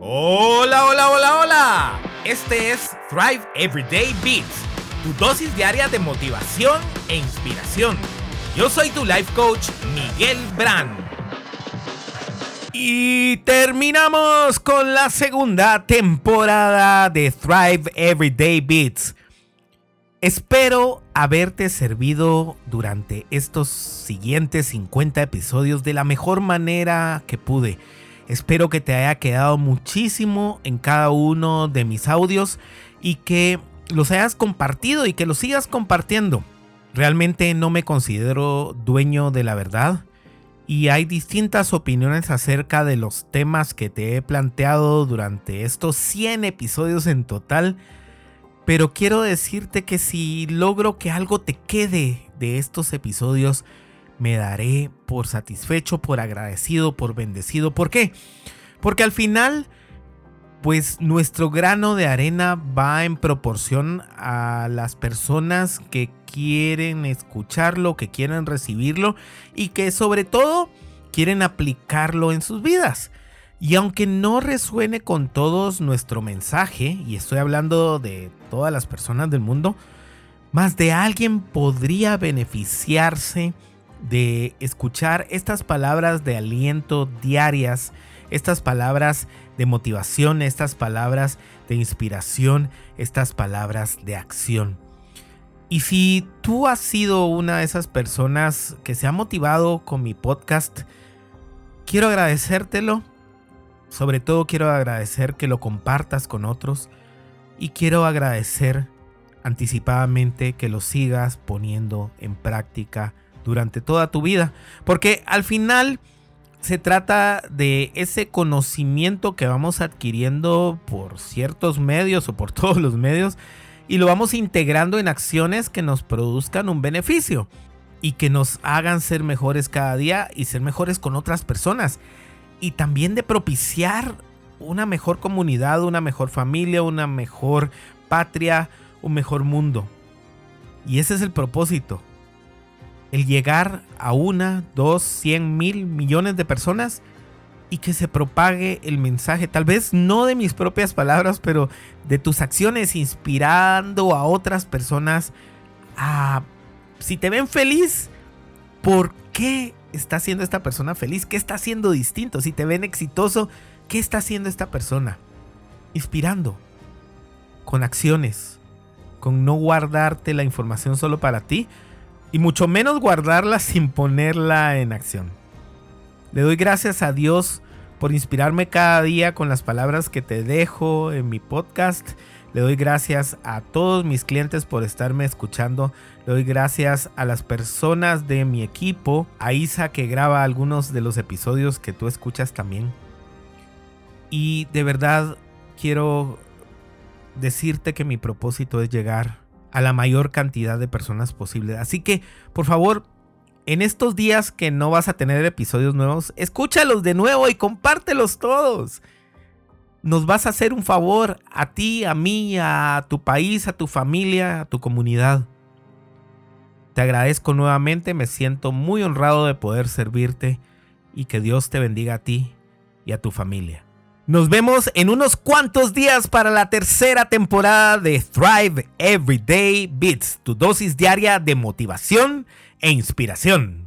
Hola, hola, hola, hola. Este es Thrive Everyday Beats, tu dosis diaria de motivación e inspiración. Yo soy tu life coach, Miguel Brand. Y terminamos con la segunda temporada de Thrive Everyday Beats. Espero haberte servido durante estos siguientes 50 episodios de la mejor manera que pude. Espero que te haya quedado muchísimo en cada uno de mis audios y que los hayas compartido y que los sigas compartiendo. Realmente no me considero dueño de la verdad y hay distintas opiniones acerca de los temas que te he planteado durante estos 100 episodios en total pero quiero decirte que si logro que algo te quede de estos episodios, me daré por satisfecho, por agradecido, por bendecido. ¿Por qué? Porque al final, pues nuestro grano de arena va en proporción a las personas que quieren escucharlo, que quieren recibirlo y que sobre todo quieren aplicarlo en sus vidas. Y aunque no resuene con todos nuestro mensaje, y estoy hablando de todas las personas del mundo, más de alguien podría beneficiarse de escuchar estas palabras de aliento diarias, estas palabras de motivación, estas palabras de inspiración, estas palabras de acción. Y si tú has sido una de esas personas que se ha motivado con mi podcast, quiero agradecértelo sobre todo quiero agradecer que lo compartas con otros y quiero agradecer anticipadamente que lo sigas poniendo en práctica durante toda tu vida. Porque al final se trata de ese conocimiento que vamos adquiriendo por ciertos medios o por todos los medios y lo vamos integrando en acciones que nos produzcan un beneficio y que nos hagan ser mejores cada día y ser mejores con otras personas y también de propiciar una mejor comunidad, una mejor familia, una mejor patria, un mejor mundo. Y ese es el propósito. El llegar a una, dos, cien mil millones de personas y que se propague el mensaje, tal vez no de mis propias palabras, pero de tus acciones, inspirando a otras personas a, si te ven feliz, ¿por qué está haciendo esta persona feliz? ¿Qué está haciendo distinto? Si te ven exitoso, ¿qué está haciendo esta persona? Inspirando, con acciones, con no guardarte la información solo para ti y mucho menos guardarla sin ponerla en acción. Le doy gracias a Dios por inspirarme cada día con las palabras que te dejo en mi podcast le doy gracias a todos mis clientes por estarme escuchando. Le doy gracias a las personas de mi equipo, a Isa que graba algunos de los episodios que tú escuchas también. Y de verdad quiero decirte que mi propósito es llegar a la mayor cantidad de personas posible. Así que, por favor, en estos días que no vas a tener episodios nuevos, escúchalos de nuevo y compártelos todos nos vas a hacer un favor a ti, a mí, a tu país, a tu familia, a tu comunidad. Te agradezco nuevamente, me siento muy honrado de poder servirte y que Dios te bendiga a ti y a tu familia. Nos vemos en unos cuantos días para la tercera temporada de Thrive Everyday Beats, tu dosis diaria de motivación e inspiración.